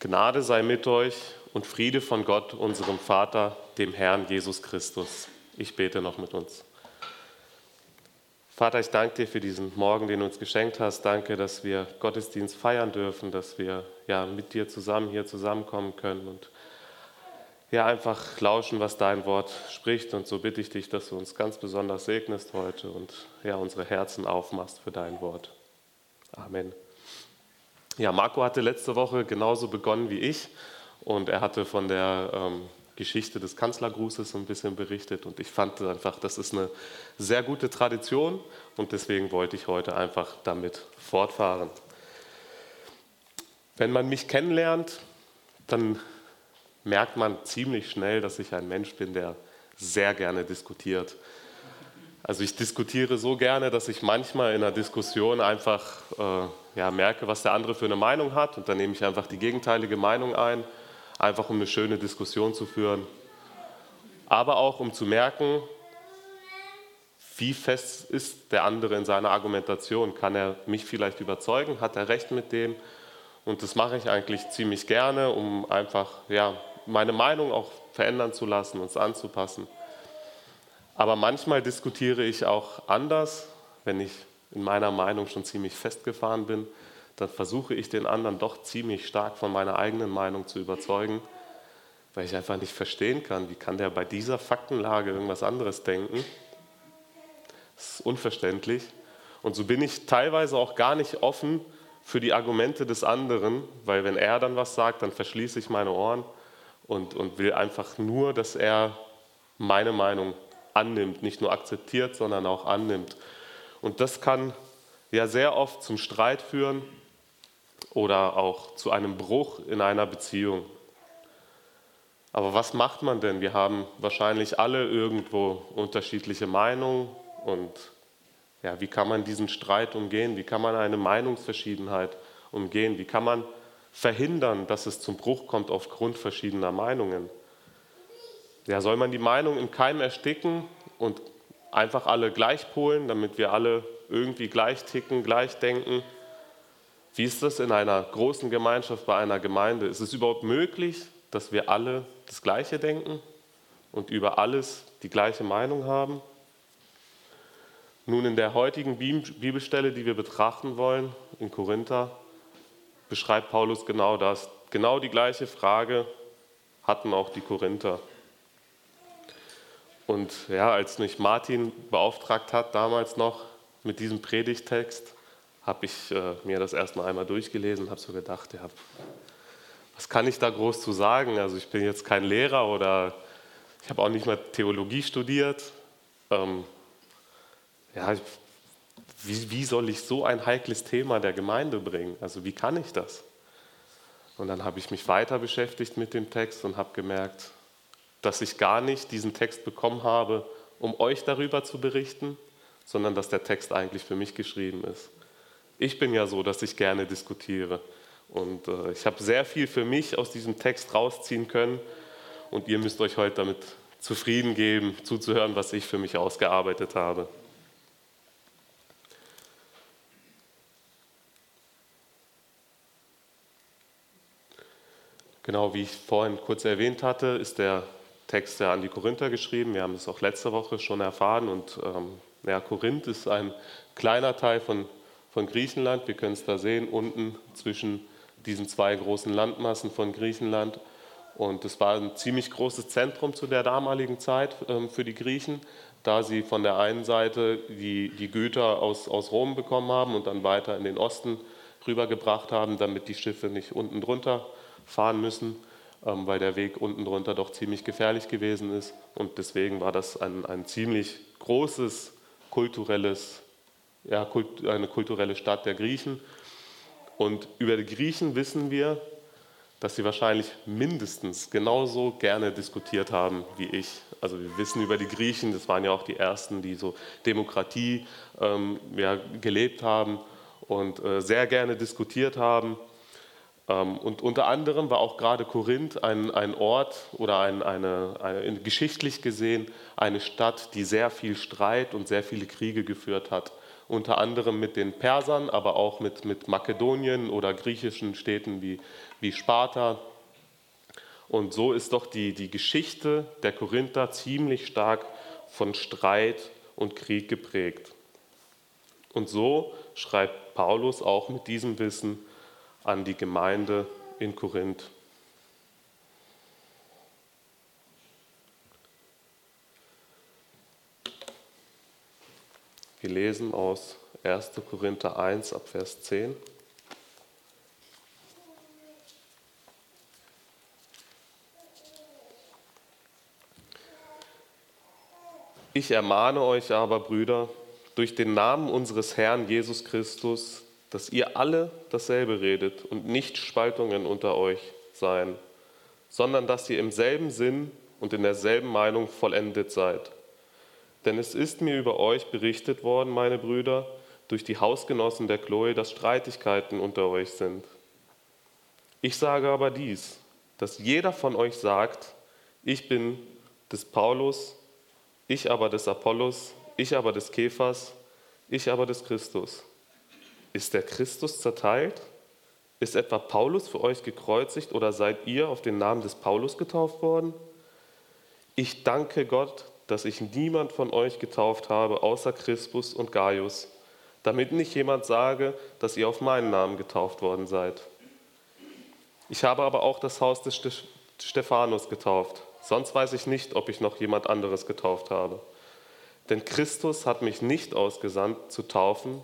Gnade sei mit euch und Friede von Gott, unserem Vater, dem Herrn Jesus Christus. Ich bete noch mit uns. Vater, ich danke dir für diesen Morgen, den du uns geschenkt hast. Danke, dass wir Gottesdienst feiern dürfen, dass wir ja mit dir zusammen hier zusammenkommen können und ja einfach lauschen, was dein Wort spricht. Und so bitte ich dich, dass du uns ganz besonders segnest heute und ja unsere Herzen aufmachst für dein Wort. Amen. Ja, Marco hatte letzte Woche genauso begonnen wie ich und er hatte von der ähm, Geschichte des Kanzlergrußes ein bisschen berichtet und ich fand einfach, das ist eine sehr gute Tradition und deswegen wollte ich heute einfach damit fortfahren. Wenn man mich kennenlernt, dann merkt man ziemlich schnell, dass ich ein Mensch bin, der sehr gerne diskutiert. Also ich diskutiere so gerne, dass ich manchmal in einer Diskussion einfach äh, ja, merke, was der andere für eine Meinung hat und dann nehme ich einfach die gegenteilige Meinung ein, einfach um eine schöne Diskussion zu führen. Aber auch um zu merken, wie fest ist der andere in seiner Argumentation. Kann er mich vielleicht überzeugen? Hat er recht mit dem? Und das mache ich eigentlich ziemlich gerne, um einfach ja, meine Meinung auch verändern zu lassen, uns anzupassen. Aber manchmal diskutiere ich auch anders, wenn ich in meiner Meinung schon ziemlich festgefahren bin, dann versuche ich den anderen doch ziemlich stark von meiner eigenen Meinung zu überzeugen, weil ich einfach nicht verstehen kann, wie kann der bei dieser Faktenlage irgendwas anderes denken. Das ist unverständlich. Und so bin ich teilweise auch gar nicht offen für die Argumente des anderen, weil wenn er dann was sagt, dann verschließe ich meine Ohren und, und will einfach nur, dass er meine Meinung annimmt, nicht nur akzeptiert, sondern auch annimmt. Und das kann ja sehr oft zum Streit führen oder auch zu einem Bruch in einer Beziehung. Aber was macht man denn? Wir haben wahrscheinlich alle irgendwo unterschiedliche Meinungen und ja, wie kann man diesen Streit umgehen? Wie kann man eine Meinungsverschiedenheit umgehen? Wie kann man verhindern, dass es zum Bruch kommt aufgrund verschiedener Meinungen? Ja, soll man die Meinung im Keim ersticken und einfach alle gleich polen, damit wir alle irgendwie gleich ticken, gleich denken? Wie ist das in einer großen Gemeinschaft, bei einer Gemeinde? Ist es überhaupt möglich, dass wir alle das Gleiche denken und über alles die gleiche Meinung haben? Nun, in der heutigen Bibelstelle, die wir betrachten wollen, in Korinther, beschreibt Paulus genau das. Genau die gleiche Frage hatten auch die Korinther. Und ja, als mich Martin beauftragt hat, damals noch mit diesem Predigtext, habe ich äh, mir das erstmal einmal durchgelesen und habe so gedacht, ja, was kann ich da groß zu sagen? Also ich bin jetzt kein Lehrer oder ich habe auch nicht mal Theologie studiert. Ähm, ja, wie, wie soll ich so ein heikles Thema der Gemeinde bringen? Also wie kann ich das? Und dann habe ich mich weiter beschäftigt mit dem Text und habe gemerkt, dass ich gar nicht diesen Text bekommen habe, um euch darüber zu berichten, sondern dass der Text eigentlich für mich geschrieben ist. Ich bin ja so, dass ich gerne diskutiere. Und äh, ich habe sehr viel für mich aus diesem Text rausziehen können. Und ihr müsst euch heute damit zufrieden geben, zuzuhören, was ich für mich ausgearbeitet habe. Genau wie ich vorhin kurz erwähnt hatte, ist der Texte an die Korinther geschrieben. Wir haben es auch letzte Woche schon erfahren. Und ähm, ja, Korinth ist ein kleiner Teil von, von Griechenland. Wir können es da sehen, unten zwischen diesen zwei großen Landmassen von Griechenland. Und es war ein ziemlich großes Zentrum zu der damaligen Zeit ähm, für die Griechen, da sie von der einen Seite die, die Güter aus, aus Rom bekommen haben und dann weiter in den Osten rübergebracht haben, damit die Schiffe nicht unten drunter fahren müssen. Ähm, weil der Weg unten drunter doch ziemlich gefährlich gewesen ist. Und deswegen war das ein, ein ziemlich großes kulturelles, ja, eine kulturelle Stadt der Griechen. Und über die Griechen wissen wir, dass sie wahrscheinlich mindestens genauso gerne diskutiert haben wie ich. Also wir wissen über die Griechen, das waren ja auch die ersten, die so Demokratie ähm, ja, gelebt haben und äh, sehr gerne diskutiert haben. Ähm, und unter anderem war auch gerade Korinth ein, ein Ort oder ein, eine, eine, geschichtlich gesehen eine Stadt, die sehr viel Streit und sehr viele Kriege geführt hat unter anderem mit den Persern, aber auch mit, mit Makedonien oder griechischen Städten wie, wie Sparta. Und so ist doch die, die Geschichte der Korinther ziemlich stark von Streit und Krieg geprägt. Und so schreibt Paulus auch mit diesem Wissen an die Gemeinde in Korinth. Wir lesen aus 1. Korinther 1 ab Vers 10. Ich ermahne euch aber, Brüder, durch den Namen unseres Herrn Jesus Christus, dass ihr alle dasselbe redet und nicht Spaltungen unter euch seien, sondern dass ihr im selben Sinn und in derselben Meinung vollendet seid. Denn es ist mir über euch berichtet worden, meine Brüder, durch die Hausgenossen der Chloe, dass Streitigkeiten unter euch sind. Ich sage aber dies, dass jeder von euch sagt, ich bin des Paulus, ich aber des Apollos, ich aber des Kephas, ich aber des Christus. Ist der Christus zerteilt? Ist etwa Paulus für euch gekreuzigt oder seid ihr auf den Namen des Paulus getauft worden? Ich danke Gott, dass ich niemand von euch getauft habe, außer Crispus und Gaius, damit nicht jemand sage, dass ihr auf meinen Namen getauft worden seid. Ich habe aber auch das Haus des Stephanus getauft. Sonst weiß ich nicht, ob ich noch jemand anderes getauft habe. Denn Christus hat mich nicht ausgesandt zu taufen,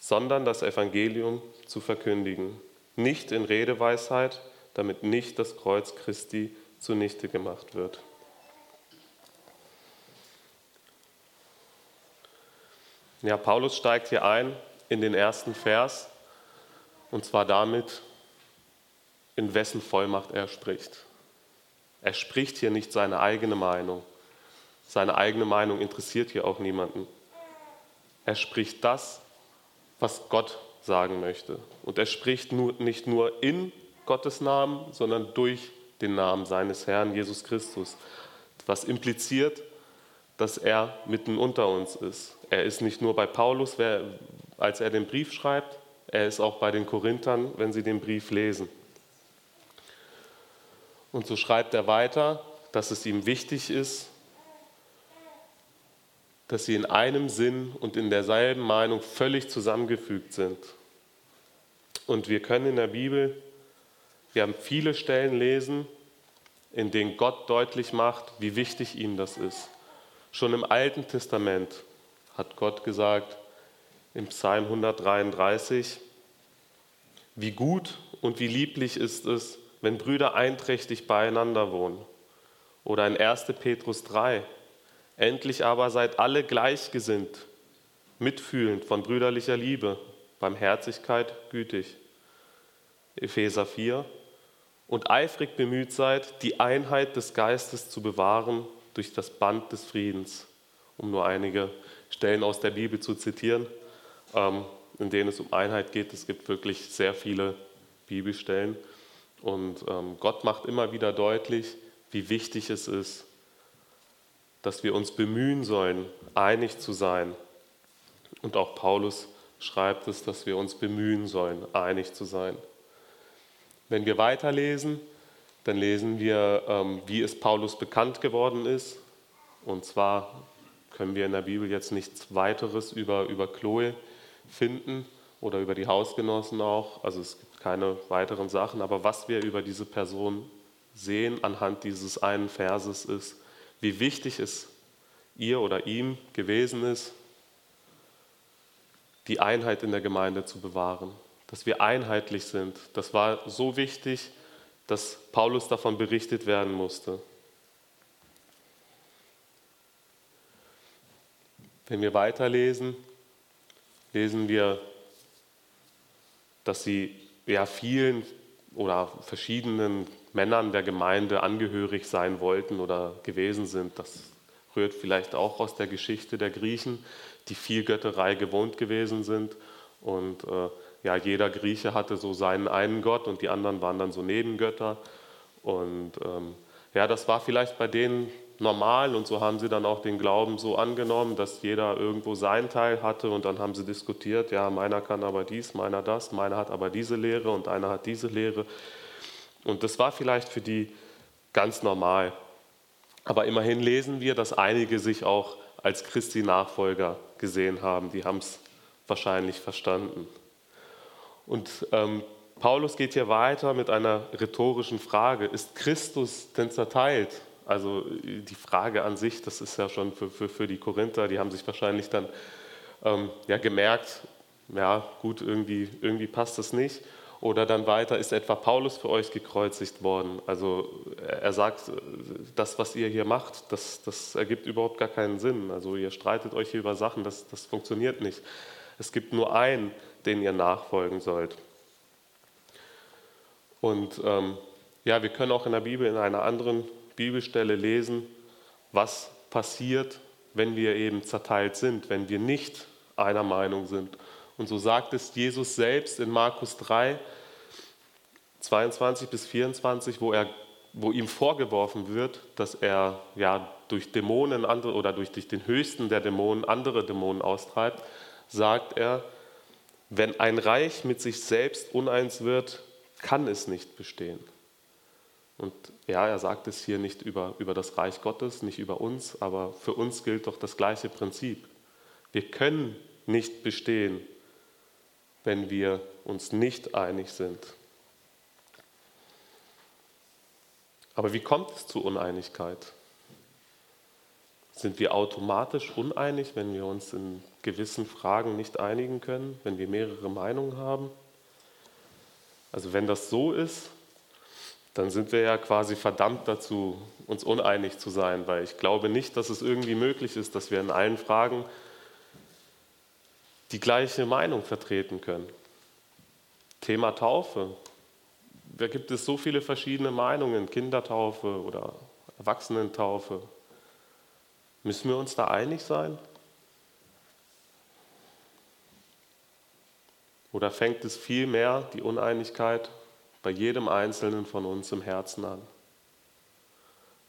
sondern das Evangelium zu verkündigen. Nicht in Redeweisheit, damit nicht das Kreuz Christi zunichte gemacht wird. Ja, Paulus steigt hier ein in den ersten Vers und zwar damit, in wessen Vollmacht er spricht. Er spricht hier nicht seine eigene Meinung. Seine eigene Meinung interessiert hier auch niemanden. Er spricht das, was Gott sagen möchte. Und er spricht nicht nur in Gottes Namen, sondern durch den Namen seines Herrn Jesus Christus. Was impliziert, dass er mitten unter uns ist. Er ist nicht nur bei Paulus, als er den Brief schreibt, er ist auch bei den Korinthern, wenn sie den Brief lesen. Und so schreibt er weiter, dass es ihm wichtig ist, dass sie in einem Sinn und in derselben Meinung völlig zusammengefügt sind. Und wir können in der Bibel, wir haben viele Stellen lesen, in denen Gott deutlich macht, wie wichtig ihm das ist. Schon im Alten Testament hat Gott gesagt, im Psalm 133, wie gut und wie lieblich ist es, wenn Brüder einträchtig beieinander wohnen. Oder in 1. Petrus 3, endlich aber seid alle gleichgesinnt, mitfühlend von brüderlicher Liebe, Barmherzigkeit, gütig. Epheser 4, und eifrig bemüht seid, die Einheit des Geistes zu bewahren durch das Band des Friedens, um nur einige Stellen aus der Bibel zu zitieren, ähm, in denen es um Einheit geht. Es gibt wirklich sehr viele Bibelstellen. Und ähm, Gott macht immer wieder deutlich, wie wichtig es ist, dass wir uns bemühen sollen, einig zu sein. Und auch Paulus schreibt es, dass wir uns bemühen sollen, einig zu sein. Wenn wir weiterlesen, dann lesen wir, ähm, wie es Paulus bekannt geworden ist. Und zwar können wir in der Bibel jetzt nichts weiteres über, über Chloe finden oder über die Hausgenossen auch. Also es gibt keine weiteren Sachen. Aber was wir über diese Person sehen anhand dieses einen Verses ist, wie wichtig es ihr oder ihm gewesen ist, die Einheit in der Gemeinde zu bewahren, dass wir einheitlich sind. Das war so wichtig, dass Paulus davon berichtet werden musste. Wenn wir weiterlesen, lesen wir, dass sie ja vielen oder verschiedenen Männern der Gemeinde angehörig sein wollten oder gewesen sind. Das rührt vielleicht auch aus der Geschichte der Griechen, die viel Götterei gewohnt gewesen sind und äh, ja, jeder Grieche hatte so seinen einen Gott und die anderen waren dann so Nebengötter. Und ähm, ja, das war vielleicht bei denen normal und so haben sie dann auch den Glauben so angenommen, dass jeder irgendwo seinen Teil hatte und dann haben sie diskutiert, ja, meiner kann aber dies, meiner das, meiner hat aber diese Lehre und einer hat diese Lehre. Und das war vielleicht für die ganz normal. Aber immerhin lesen wir, dass einige sich auch als Christi-Nachfolger gesehen haben. Die haben es wahrscheinlich verstanden. Und ähm, Paulus geht hier weiter mit einer rhetorischen Frage. Ist Christus denn zerteilt? Also die Frage an sich, das ist ja schon für, für, für die Korinther, die haben sich wahrscheinlich dann ähm, ja, gemerkt, ja gut, irgendwie, irgendwie passt das nicht. Oder dann weiter, ist etwa Paulus für euch gekreuzigt worden? Also er sagt, das, was ihr hier macht, das, das ergibt überhaupt gar keinen Sinn. Also ihr streitet euch hier über Sachen, das, das funktioniert nicht. Es gibt nur einen, den ihr nachfolgen sollt. Und ähm, ja, wir können auch in der Bibel in einer anderen Bibelstelle lesen, was passiert, wenn wir eben zerteilt sind, wenn wir nicht einer Meinung sind. Und so sagt es Jesus selbst in Markus 3, 22 bis 24, wo, er, wo ihm vorgeworfen wird, dass er ja durch Dämonen andere, oder durch, durch den höchsten der Dämonen andere Dämonen austreibt, sagt er, wenn ein Reich mit sich selbst uneins wird, kann es nicht bestehen. Und ja, er sagt es hier nicht über, über das Reich Gottes, nicht über uns, aber für uns gilt doch das gleiche Prinzip. Wir können nicht bestehen, wenn wir uns nicht einig sind. Aber wie kommt es zu Uneinigkeit? Sind wir automatisch uneinig, wenn wir uns in gewissen Fragen nicht einigen können, wenn wir mehrere Meinungen haben? Also wenn das so ist, dann sind wir ja quasi verdammt dazu, uns uneinig zu sein, weil ich glaube nicht, dass es irgendwie möglich ist, dass wir in allen Fragen die gleiche Meinung vertreten können. Thema Taufe. Da gibt es so viele verschiedene Meinungen, Kindertaufe oder Erwachsenentaufe. Müssen wir uns da einig sein? Oder fängt es vielmehr die Uneinigkeit bei jedem Einzelnen von uns im Herzen an?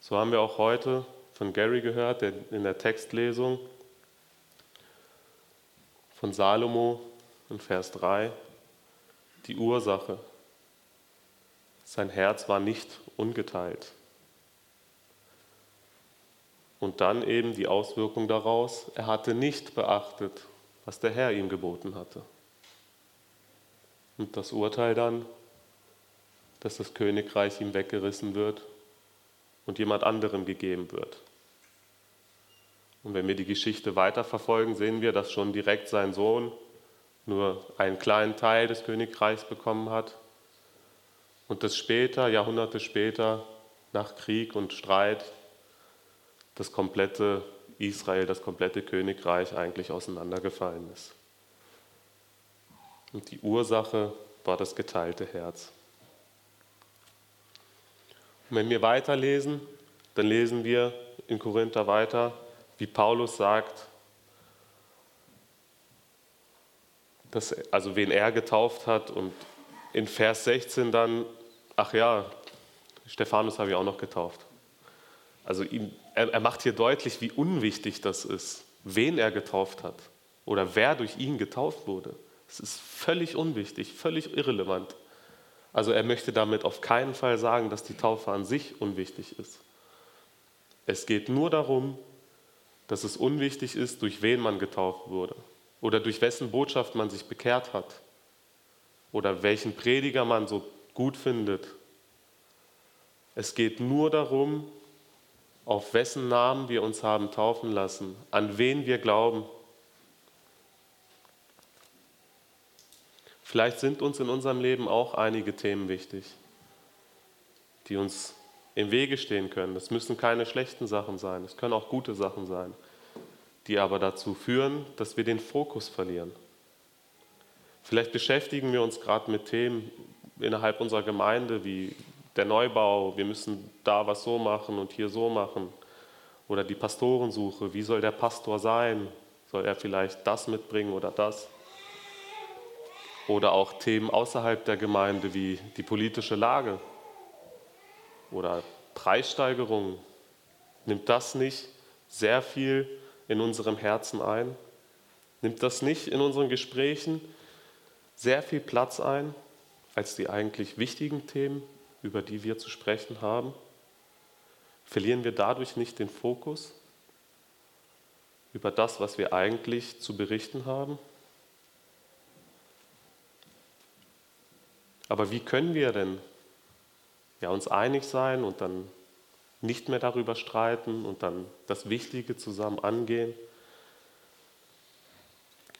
So haben wir auch heute von Gary gehört, der in der Textlesung von Salomo in Vers 3 die Ursache. Sein Herz war nicht ungeteilt. Und dann eben die Auswirkung daraus, er hatte nicht beachtet, was der Herr ihm geboten hatte. Und das Urteil dann, dass das Königreich ihm weggerissen wird und jemand anderem gegeben wird. Und wenn wir die Geschichte weiterverfolgen, sehen wir, dass schon direkt sein Sohn nur einen kleinen Teil des Königreichs bekommen hat und dass später, Jahrhunderte später, nach Krieg und Streit, das komplette Israel, das komplette Königreich eigentlich auseinandergefallen ist. Und die Ursache war das geteilte Herz. Und wenn wir weiterlesen, dann lesen wir in Korinther weiter, wie Paulus sagt, dass, also wen er getauft hat und in Vers 16 dann, ach ja, Stephanus habe ich auch noch getauft. Also ihm, er, er macht hier deutlich, wie unwichtig das ist, wen er getauft hat oder wer durch ihn getauft wurde. Es ist völlig unwichtig, völlig irrelevant. Also er möchte damit auf keinen Fall sagen, dass die Taufe an sich unwichtig ist. Es geht nur darum, dass es unwichtig ist, durch wen man getauft wurde oder durch wessen Botschaft man sich bekehrt hat oder welchen Prediger man so gut findet. Es geht nur darum, auf wessen Namen wir uns haben taufen lassen, an wen wir glauben. Vielleicht sind uns in unserem Leben auch einige Themen wichtig, die uns im Wege stehen können. Es müssen keine schlechten Sachen sein, es können auch gute Sachen sein, die aber dazu führen, dass wir den Fokus verlieren. Vielleicht beschäftigen wir uns gerade mit Themen innerhalb unserer Gemeinde wie der Neubau, wir müssen da was so machen und hier so machen. Oder die Pastorensuche, wie soll der Pastor sein? Soll er vielleicht das mitbringen oder das? Oder auch Themen außerhalb der Gemeinde wie die politische Lage oder Preissteigerungen Nimmt das nicht sehr viel in unserem Herzen ein? Nimmt das nicht in unseren Gesprächen sehr viel Platz ein als die eigentlich wichtigen Themen, über die wir zu sprechen haben? Verlieren wir dadurch nicht den Fokus über das, was wir eigentlich zu berichten haben? Aber wie können wir denn ja, uns einig sein und dann nicht mehr darüber streiten und dann das Wichtige zusammen angehen?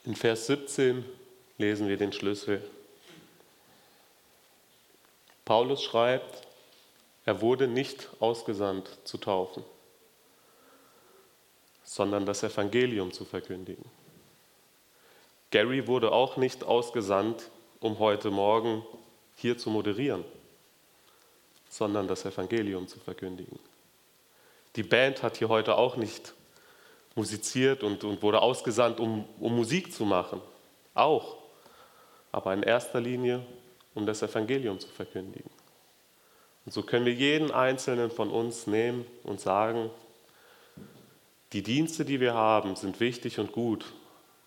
In Vers 17 lesen wir den Schlüssel. Paulus schreibt, er wurde nicht ausgesandt zu taufen, sondern das Evangelium zu verkündigen. Gary wurde auch nicht ausgesandt, um heute Morgen hier zu moderieren, sondern das Evangelium zu verkündigen. Die Band hat hier heute auch nicht musiziert und, und wurde ausgesandt, um, um Musik zu machen. Auch. Aber in erster Linie, um das Evangelium zu verkündigen. Und so können wir jeden einzelnen von uns nehmen und sagen, die Dienste, die wir haben, sind wichtig und gut,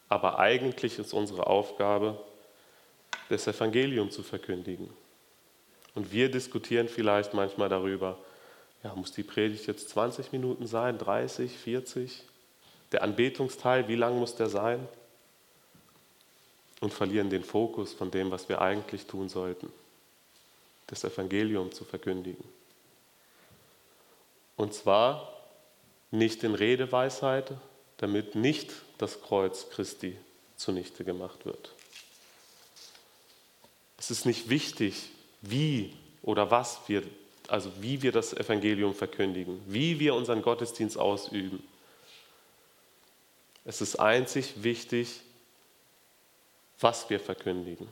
aber eigentlich ist unsere Aufgabe, das Evangelium zu verkündigen. Und wir diskutieren vielleicht manchmal darüber, ja, muss die Predigt jetzt 20 Minuten sein, 30, 40? Der Anbetungsteil, wie lang muss der sein? Und verlieren den Fokus von dem, was wir eigentlich tun sollten das Evangelium zu verkündigen. Und zwar nicht in Redeweisheit, damit nicht das Kreuz Christi zunichte gemacht wird. Es ist nicht wichtig, wie oder was wir, also wie wir das Evangelium verkündigen, wie wir unseren Gottesdienst ausüben. Es ist einzig wichtig, was wir verkündigen.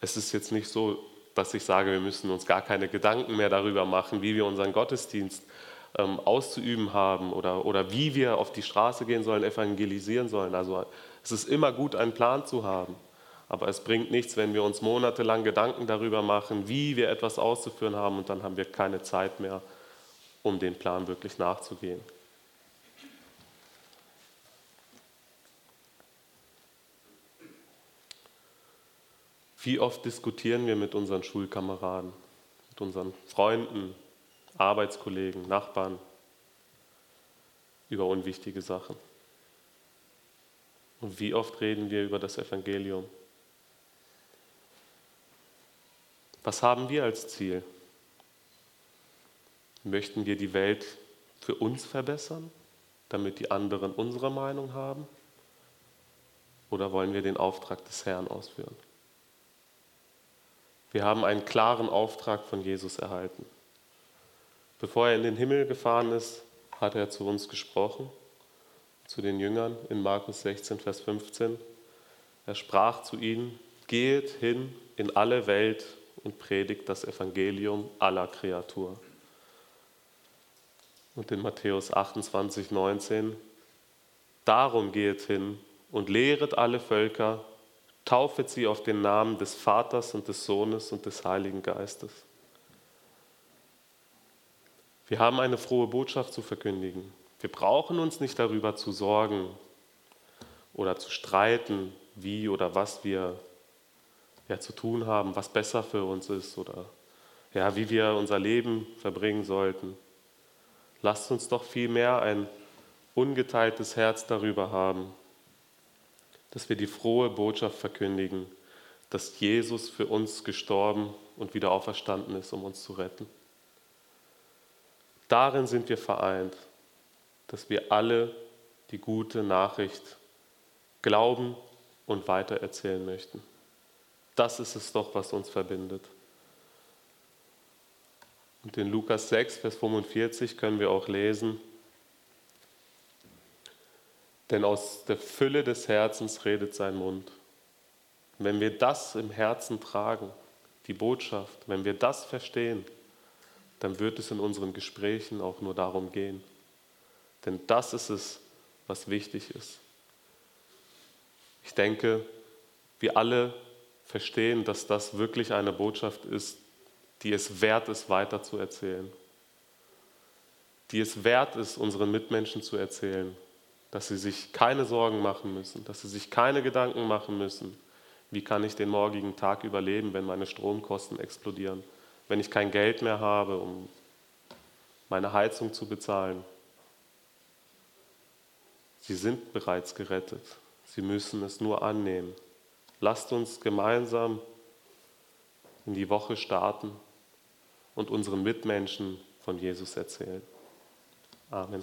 Es ist jetzt nicht so, dass ich sage, wir müssen uns gar keine Gedanken mehr darüber machen, wie wir unseren Gottesdienst ähm, auszuüben haben oder, oder wie wir auf die Straße gehen sollen, evangelisieren sollen. Also es ist immer gut, einen Plan zu haben. Aber es bringt nichts, wenn wir uns monatelang Gedanken darüber machen, wie wir etwas auszuführen haben und dann haben wir keine Zeit mehr, um den Plan wirklich nachzugehen. Wie oft diskutieren wir mit unseren Schulkameraden, mit unseren Freunden, Arbeitskollegen, Nachbarn über unwichtige Sachen? Und wie oft reden wir über das Evangelium? Was haben wir als Ziel? Möchten wir die Welt für uns verbessern, damit die anderen unsere Meinung haben? Oder wollen wir den Auftrag des Herrn ausführen? Wir haben einen klaren Auftrag von Jesus erhalten. Bevor er in den Himmel gefahren ist, hat er zu uns gesprochen, zu den Jüngern in Markus 16, Vers 15. Er sprach zu ihnen, geht hin in alle Welt und predigt das Evangelium aller Kreatur. Und in Matthäus 28, 19, darum geht hin und lehret alle Völker, taufet sie auf den Namen des Vaters und des Sohnes und des Heiligen Geistes. Wir haben eine frohe Botschaft zu verkündigen. Wir brauchen uns nicht darüber zu sorgen oder zu streiten, wie oder was wir ja, zu tun haben, was besser für uns ist oder ja, wie wir unser Leben verbringen sollten. Lasst uns doch vielmehr ein ungeteiltes Herz darüber haben, dass wir die frohe Botschaft verkündigen, dass Jesus für uns gestorben und wieder auferstanden ist, um uns zu retten. Darin sind wir vereint, dass wir alle die gute Nachricht glauben und weitererzählen möchten. Das ist es doch, was uns verbindet. Und in Lukas 6, Vers 45 können wir auch lesen, denn aus der Fülle des Herzens redet sein Mund. wenn wir das im Herzen tragen, die Botschaft, wenn wir das verstehen, dann wird es in unseren Gesprächen auch nur darum gehen. Denn das ist es, was wichtig ist. Ich denke, wir alle verstehen, dass das wirklich eine Botschaft ist, die es wert ist, weiter zu erzählen. die es wert ist, unseren Mitmenschen zu erzählen, dass sie sich keine Sorgen machen müssen, dass sie sich keine Gedanken machen müssen, wie kann ich den morgigen Tag überleben, wenn meine Stromkosten explodieren, wenn ich kein Geld mehr habe, um meine Heizung zu bezahlen. Sie sind bereits gerettet. Sie müssen es nur annehmen. Lasst uns gemeinsam in die Woche starten und unseren Mitmenschen von Jesus erzählen. Amen.